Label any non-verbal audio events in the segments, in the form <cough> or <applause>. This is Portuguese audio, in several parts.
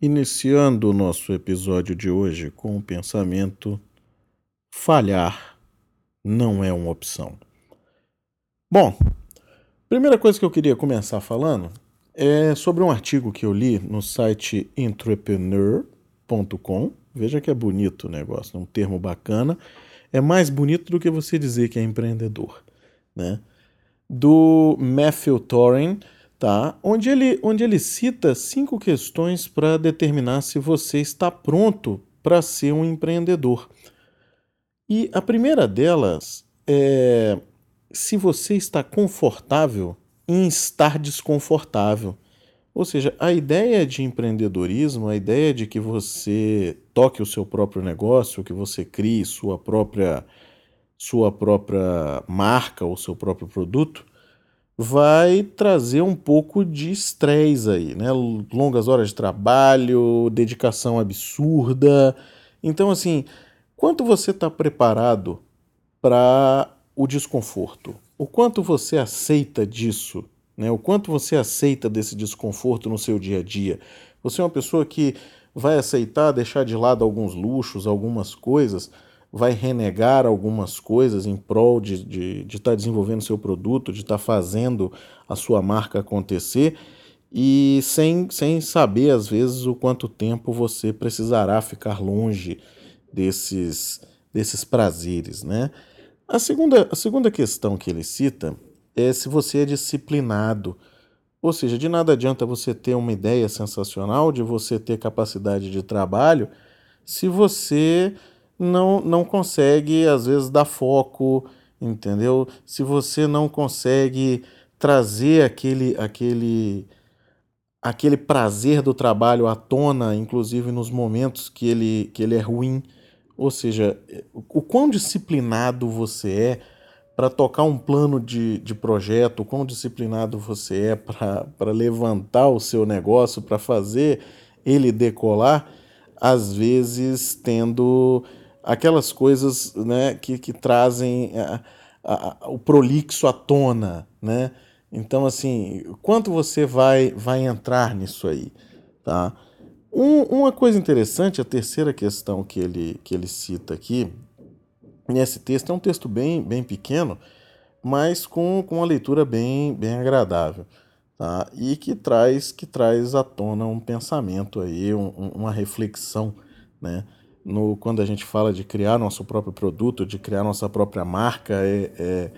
Iniciando o nosso episódio de hoje com o pensamento: falhar não é uma opção. Bom, primeira coisa que eu queria começar falando é sobre um artigo que eu li no site entrepreneur.com. Veja que é bonito o negócio, um termo bacana. É mais bonito do que você dizer que é empreendedor, né? Do Matthew Torin, tá? Onde ele, onde ele cita cinco questões para determinar se você está pronto para ser um empreendedor. E a primeira delas é se você está confortável em estar desconfortável. Ou seja, a ideia de empreendedorismo, a ideia de que você toque o seu próprio negócio, que você crie sua própria sua própria marca ou seu próprio produto, vai trazer um pouco de estresse aí, né? Longas horas de trabalho, dedicação absurda. Então, assim, quanto você está preparado para o desconforto? O quanto você aceita disso? Né? O quanto você aceita desse desconforto no seu dia a dia? Você é uma pessoa que vai aceitar deixar de lado alguns luxos, algumas coisas vai renegar algumas coisas em prol de estar de, de tá desenvolvendo seu produto, de estar tá fazendo a sua marca acontecer e sem, sem saber, às vezes, o quanto tempo você precisará ficar longe desses, desses prazeres. Né? A, segunda, a segunda questão que ele cita é se você é disciplinado. Ou seja, de nada adianta você ter uma ideia sensacional, de você ter capacidade de trabalho, se você não, não consegue, às vezes, dar foco, entendeu? Se você não consegue trazer aquele, aquele, aquele prazer do trabalho à tona, inclusive nos momentos que ele, que ele é ruim, ou seja, o quão disciplinado você é para tocar um plano de, de projeto, quão disciplinado você é para levantar o seu negócio, para fazer ele decolar, às vezes tendo aquelas coisas né, que, que trazem a, a, a, o prolixo à tona, né? Então, assim, quanto você vai, vai entrar nisso aí, tá? Um, uma coisa interessante, a terceira questão que ele, que ele cita aqui, nesse texto, é um texto bem, bem pequeno, mas com, com uma leitura bem, bem agradável, tá? E que traz, que traz à tona um pensamento aí, um, uma reflexão, né? no, quando a gente fala de criar nosso próprio produto, de criar nossa própria marca, é, é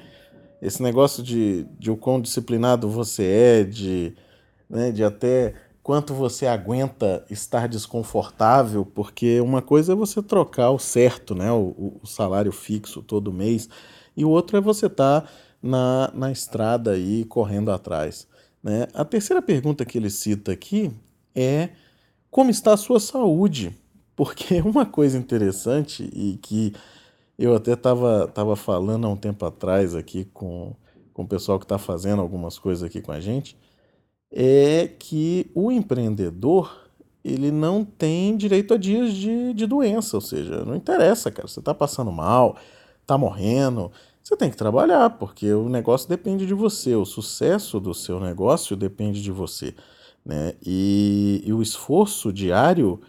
esse negócio de, de o quão disciplinado você é, de, né, de até quanto você aguenta estar desconfortável, porque uma coisa é você trocar o certo, né, o, o salário fixo todo mês, e o outro é você estar tá na, na estrada aí correndo atrás. Né? A terceira pergunta que ele cita aqui é como está a sua saúde? Porque <laughs> uma coisa interessante e que eu até estava tava falando há um tempo atrás aqui com, com o pessoal que está fazendo algumas coisas aqui com a gente, é que o empreendedor ele não tem direito a dias de, de doença, ou seja, não interessa, cara, você está passando mal, está morrendo, você tem que trabalhar, porque o negócio depende de você, o sucesso do seu negócio depende de você, né? E, e o esforço diário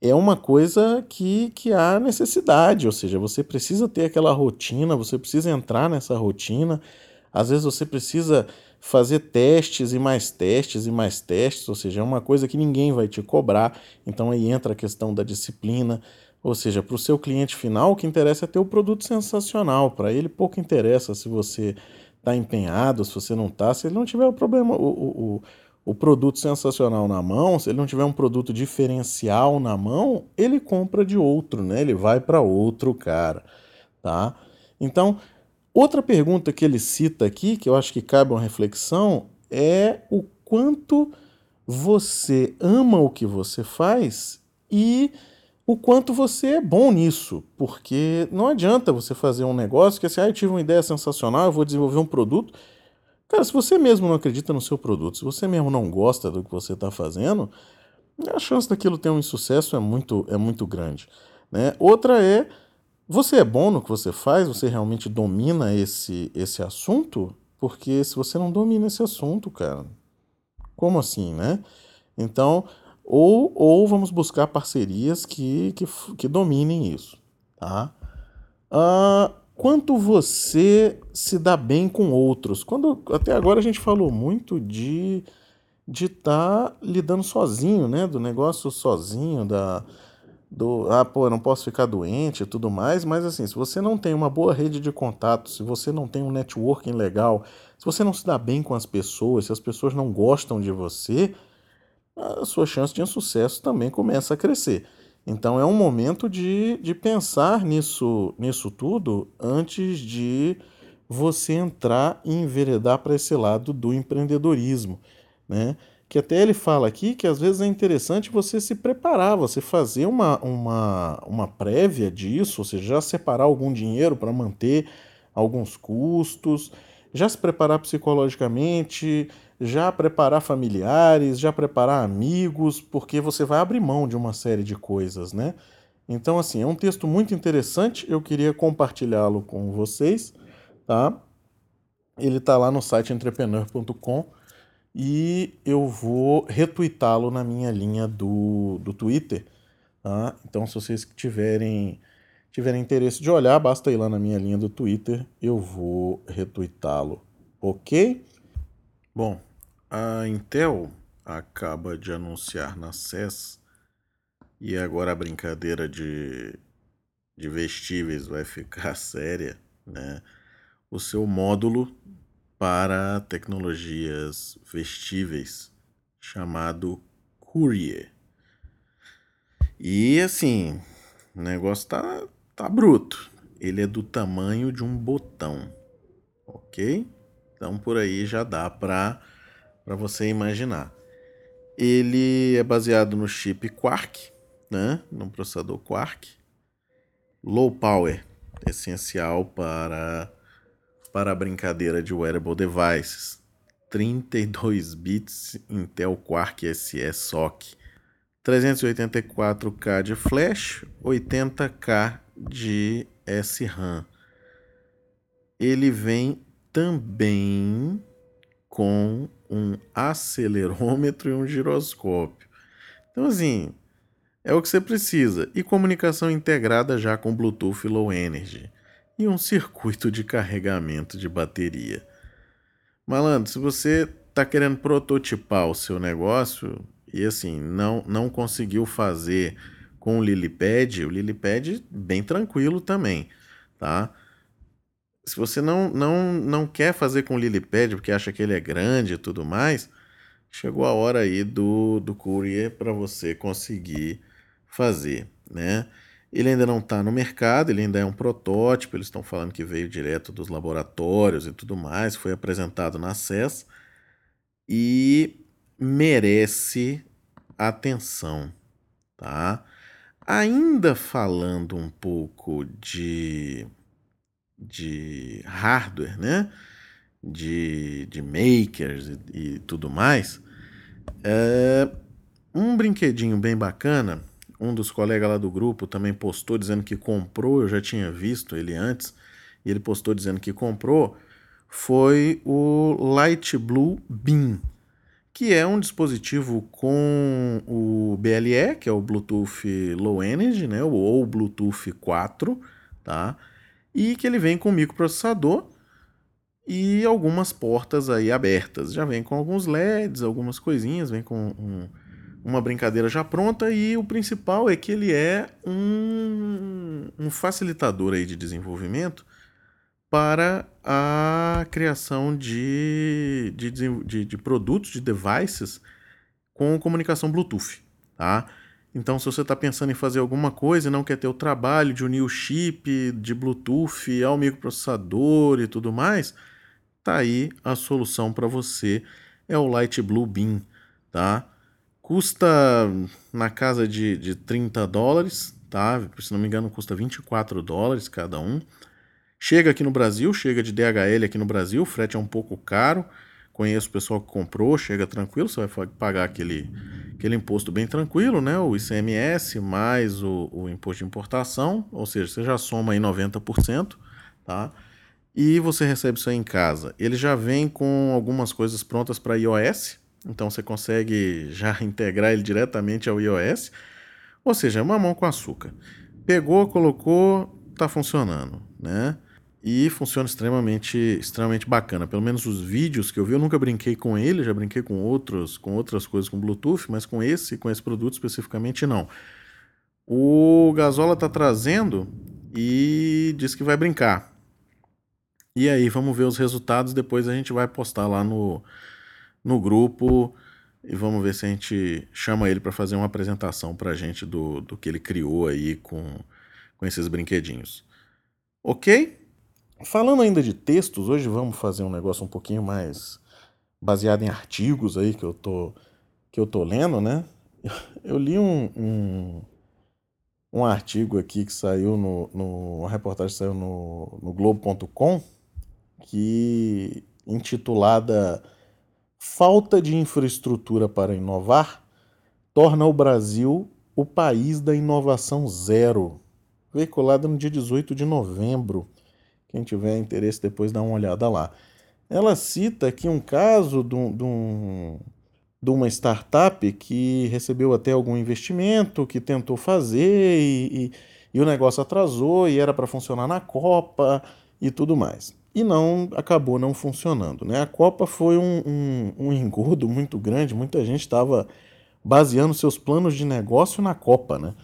é uma coisa que, que há necessidade, ou seja, você precisa ter aquela rotina, você precisa entrar nessa rotina, às vezes você precisa fazer testes e mais testes e mais testes, ou seja, é uma coisa que ninguém vai te cobrar, então aí entra a questão da disciplina, ou seja, para o seu cliente final, o que interessa é ter o produto sensacional, para ele pouco interessa se você está empenhado, se você não está, se ele não tiver o problema, o, o, o produto sensacional na mão, se ele não tiver um produto diferencial na mão, ele compra de outro, né? Ele vai para outro cara, tá? Então, outra pergunta que ele cita aqui, que eu acho que cabe uma reflexão, é o quanto você ama o que você faz e o quanto você é bom nisso, porque não adianta você fazer um negócio que assim, ah, eu tive uma ideia sensacional, eu vou desenvolver um produto, Cara, se você mesmo não acredita no seu produto, se você mesmo não gosta do que você está fazendo, a chance daquilo ter um insucesso é muito, é muito grande. Né? Outra é Você é bom no que você faz? Você realmente domina esse, esse assunto? Porque se você não domina esse assunto, cara, como assim, né? Então, ou, ou vamos buscar parcerias que, que, que dominem isso, tá? Uh, quanto você se dá bem com outros? Quando até agora a gente falou muito de de estar tá lidando sozinho, né? Do negócio sozinho, da do ah, pô, não posso ficar doente e tudo mais, mas assim, se você não tem uma boa rede de contatos, se você não tem um networking legal, se você não se dá bem com as pessoas, se as pessoas não gostam de você, a sua chance de insucesso também começa a crescer. Então é um momento de, de pensar nisso, nisso tudo antes de você entrar e enveredar para esse lado do empreendedorismo, né? Que até ele fala aqui que às vezes é interessante você se preparar, você fazer uma, uma, uma prévia disso, ou seja, já separar algum dinheiro para manter alguns custos, já se preparar psicologicamente, já preparar familiares, já preparar amigos, porque você vai abrir mão de uma série de coisas, né? Então, assim, é um texto muito interessante, eu queria compartilhá-lo com vocês, tá? Ele está lá no site entrepreneur.com e eu vou retweetá-lo na minha linha do, do Twitter, tá? Então, se vocês tiverem, tiverem interesse de olhar, basta ir lá na minha linha do Twitter, eu vou retweetá-lo, ok? Bom, a Intel acaba de anunciar na CES e agora a brincadeira de, de vestíveis vai ficar <laughs> séria, né? O seu módulo para tecnologias vestíveis chamado Courier. E assim, o negócio tá, tá bruto. Ele é do tamanho de um botão, ok? Então por aí já dá para para você imaginar. Ele é baseado no chip Quark, né? no processador Quark. Low power, essencial para, para a brincadeira de wearable devices. 32 bits Intel Quark SE SoC. 384K de flash, 80K de SRAM. Ele vem também com um acelerômetro e um giroscópio. Então, assim, é o que você precisa. E comunicação integrada já com Bluetooth Low Energy. E um circuito de carregamento de bateria. Malandro, se você está querendo prototipar o seu negócio e assim, não, não conseguiu fazer com o Lilipad, o Lilipad bem tranquilo também, tá? se você não, não, não quer fazer com o Lilipad porque acha que ele é grande e tudo mais, chegou a hora aí do, do Courier para você conseguir fazer, né? Ele ainda não está no mercado, ele ainda é um protótipo, eles estão falando que veio direto dos laboratórios e tudo mais, foi apresentado na CES e merece atenção, tá? Ainda falando um pouco de de hardware, né? De, de makers e, e tudo mais. É, um brinquedinho bem bacana, um dos colegas lá do grupo também postou dizendo que comprou, eu já tinha visto ele antes, e ele postou dizendo que comprou, foi o Light Blue Beam, que é um dispositivo com o BLE, que é o Bluetooth Low Energy, né, ou Bluetooth 4, tá? e que ele vem com microprocessador e algumas portas aí abertas. Já vem com alguns LEDs, algumas coisinhas, vem com um, uma brincadeira já pronta e o principal é que ele é um, um facilitador aí de desenvolvimento para a criação de, de, de, de produtos, de devices com comunicação Bluetooth, tá? Então, se você está pensando em fazer alguma coisa e não quer ter o trabalho de unir o chip de Bluetooth ao microprocessador e tudo mais, tá aí a solução para você. É o Light Blue Beam, tá? Custa na casa de, de 30 dólares, tá? Se não me engano, custa 24 dólares cada um. Chega aqui no Brasil, chega de DHL aqui no Brasil, o frete é um pouco caro. Conheço o pessoal que comprou, chega tranquilo, você vai pagar aquele aquele imposto bem tranquilo, né? O ICMS mais o, o imposto de importação, ou seja, você já soma aí 90%, tá? E você recebe isso aí em casa. Ele já vem com algumas coisas prontas para iOS, então você consegue já <laughs> integrar ele diretamente ao iOS, ou seja, é mamão com açúcar. Pegou, colocou, tá funcionando, né? E funciona extremamente, extremamente bacana. Pelo menos os vídeos que eu vi, eu nunca brinquei com ele, já brinquei com outros, com outras coisas com Bluetooth, mas com esse, com esse produto especificamente não. O Gasola tá trazendo e diz que vai brincar. E aí, vamos ver os resultados, depois a gente vai postar lá no, no grupo e vamos ver se a gente chama ele para fazer uma apresentação para a gente do, do que ele criou aí com, com esses brinquedinhos. Ok? Falando ainda de textos, hoje vamos fazer um negócio um pouquinho mais baseado em artigos aí que eu tô, que eu tô lendo, né? <laughs> Eu li um, um, um artigo aqui que saiu no, no. Uma reportagem saiu no, no Globo.com que intitulada Falta de infraestrutura para inovar torna o Brasil o país da inovação zero. Veiculada no dia 18 de novembro. Quem tiver interesse, depois dá uma olhada lá. Ela cita aqui um caso de, um, de, um, uma startup que recebeu até algum investimento, que tentou fazer e, e, e o negócio atrasou e era para funcionar na Copa e tudo mais. E não acabou não funcionando. Né? A Copa foi um, um, um engodo muito grande, muita gente estava baseando seus planos de negócio na Copa. Né?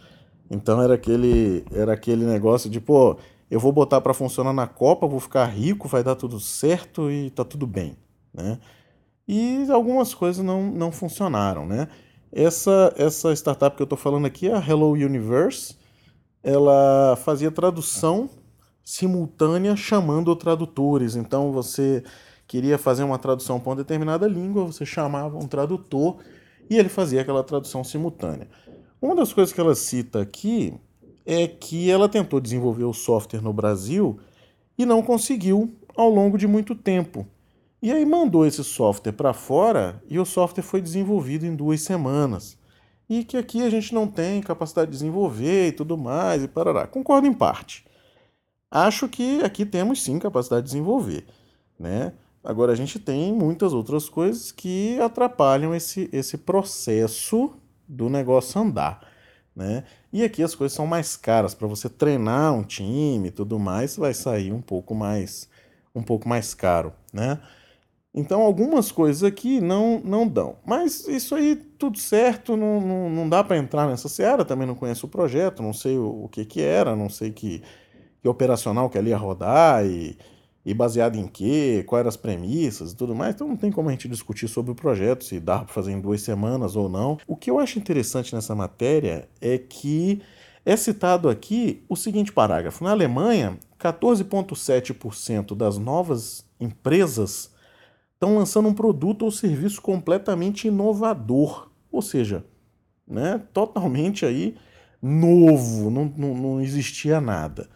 Então era aquele, era aquele negócio de, pô, eu vou botar para funcionar na Copa, vou ficar rico, vai dar tudo certo e tá tudo bem, né? E algumas coisas não, não funcionaram, né? Essa, essa startup que eu estou falando aqui, a Hello Universe, ela fazia tradução simultânea chamando tradutores. Então você queria fazer uma tradução para uma determinada língua, você chamava um tradutor e ele fazia aquela tradução simultânea. Uma das coisas que ela cita aqui é que ela tentou desenvolver o software no Brasil e não conseguiu ao longo de muito tempo. E aí mandou esse software para fora e o software foi desenvolvido em duas semanas. E que aqui a gente não tem capacidade de desenvolver e tudo mais, e parará. Concordo em parte. Acho que aqui temos sim capacidade de desenvolver. Né? Agora a gente tem muitas outras coisas que atrapalham esse, esse processo do negócio andar. Né? E aqui as coisas são mais caras para você treinar um time e tudo mais, vai sair um pouco mais um pouco mais caro, né? Então algumas coisas aqui não não dão. Mas isso aí tudo certo, não, não, não dá para entrar nessa seara, também não conheço o projeto, não sei o, o que que era, não sei que, que operacional que ali ia rodar e e baseado em quê, quais eram as premissas e tudo mais. Então não tem como a gente discutir sobre o projeto, se dá para fazer em duas semanas ou não. O que eu acho interessante nessa matéria é que é citado aqui o seguinte parágrafo: na Alemanha, 14,7% das novas empresas estão lançando um produto ou serviço completamente inovador, ou seja, né, totalmente aí novo, não, não, não existia nada.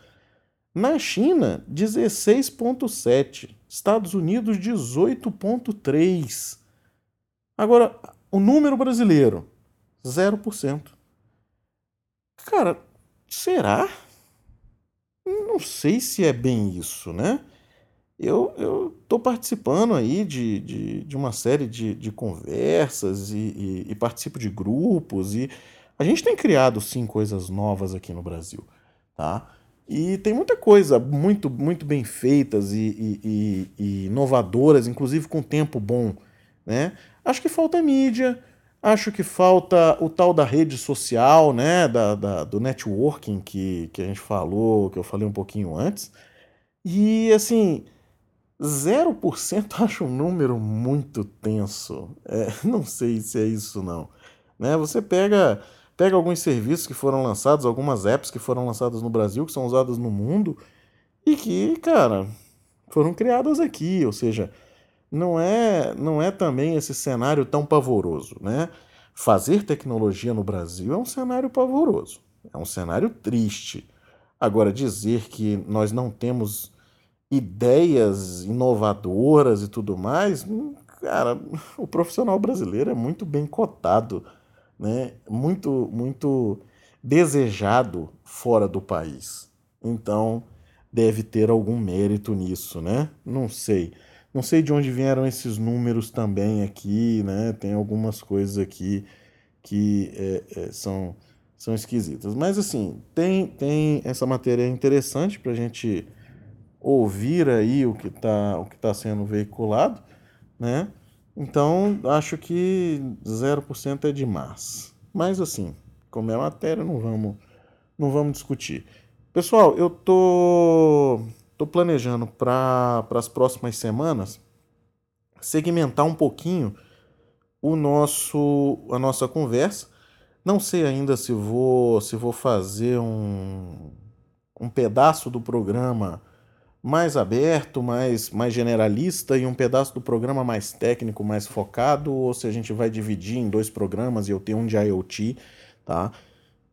Na China, 16,7. Estados Unidos, 18,3. Agora, o número brasileiro, 0%. Cara, será? Não sei se é bem isso, né? Eu estou participando aí de, de, de, uma série de, de conversas e, e, e participo de grupos e a gente tem criado sim coisas novas aqui no Brasil, tá? E tem muita coisa muito, muito bem feitas e, e, e, inovadoras, inclusive com tempo bom. Né? Acho que falta mídia, acho que falta o tal da rede social, né? da, da, do networking que, que a gente falou, que eu falei um pouquinho antes. E assim, 0% <laughs> acho um número muito tenso. É, não sei se é isso não. Né? Você pega Pega alguns serviços que foram lançados, algumas apps que foram lançadas no Brasil, que são usadas no mundo, e que, cara, foram criadas aqui, ou seja, não é, não é também esse cenário tão pavoroso, né? Fazer tecnologia no Brasil é um cenário pavoroso, é um cenário triste. Agora, dizer que nós não temos ideias inovadoras e tudo mais, hum, cara, <laughs> o profissional brasileiro é muito bem cotado né, muito, muito desejado fora do país. Então, deve ter algum mérito nisso, né? Não sei. Não sei de onde vieram esses números também aqui, né? Tem algumas coisas aqui que é, é, são, são esquisitas. Mas, assim, tem, tem essa matéria interessante para a gente ouvir aí o que está tá sendo veiculado, né? Então, acho que 0% é demais. Mas, assim, como é matéria, não vamos, não vamos discutir. Pessoal, eu tô, tô planejando para as próximas semanas segmentar um pouquinho o nosso a nossa conversa. Não sei ainda se vou se vou fazer um, um pedaço do programa mais aberto, mais, mais generalista e um pedaço do programa mais técnico, mais focado, ou se a gente vai dividir em dois programas e eu tenho um de IoT, tá?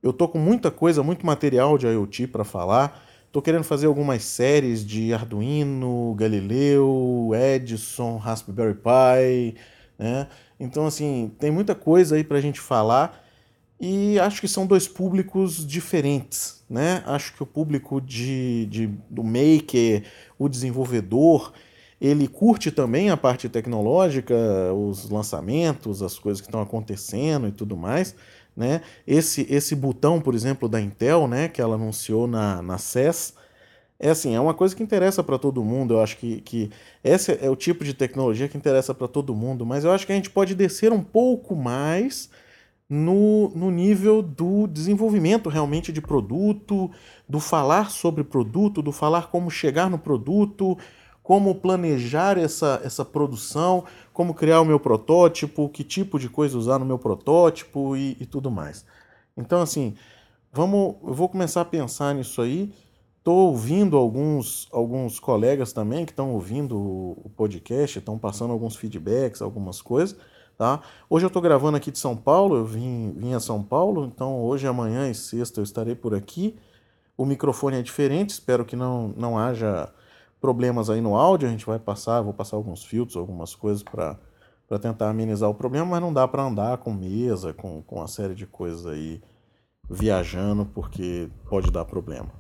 Eu tô com muita coisa, muito material de IoT para falar. Tô querendo fazer algumas séries de Arduino, Galileu, Edison, Raspberry Pi, né? Então, assim, tem muita coisa aí para a gente falar e acho que são dois públicos diferentes, né? Acho que o público de, de, do maker, o desenvolvedor, ele curte também a parte tecnológica, os lançamentos, as coisas que estão acontecendo e tudo mais. Né? Esse, esse botão, por exemplo, da Intel, né, que ela anunciou na, na CES, é assim, é uma coisa que interessa para todo mundo. Eu acho que, que esse é o tipo de tecnologia que interessa para todo mundo, mas eu acho que a gente pode descer um pouco mais no, no nível do desenvolvimento realmente de produto, do falar sobre produto, do falar como chegar no produto, como planejar essa, essa produção, como criar o meu protótipo, que tipo de coisa usar no meu protótipo e, e tudo mais. Então, assim, vamos, eu vou começar a pensar nisso aí. Estou ouvindo alguns, alguns colegas também que estão ouvindo o podcast, estão passando alguns feedbacks, algumas coisas. Tá? Hoje eu estou gravando aqui de São Paulo, eu vim, vim a São Paulo, então hoje, amanhã e sexta eu estarei por aqui. O microfone é diferente, espero que não, não haja problemas aí no áudio, a gente vai passar, vou passar alguns filtros, algumas coisas para tentar amenizar o problema, mas não dá para andar com mesa, com, com uma série de coisas aí viajando, porque pode dar problema.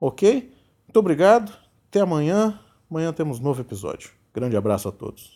Ok? Muito obrigado, até amanhã. Amanhã temos novo episódio. Grande abraço a todos.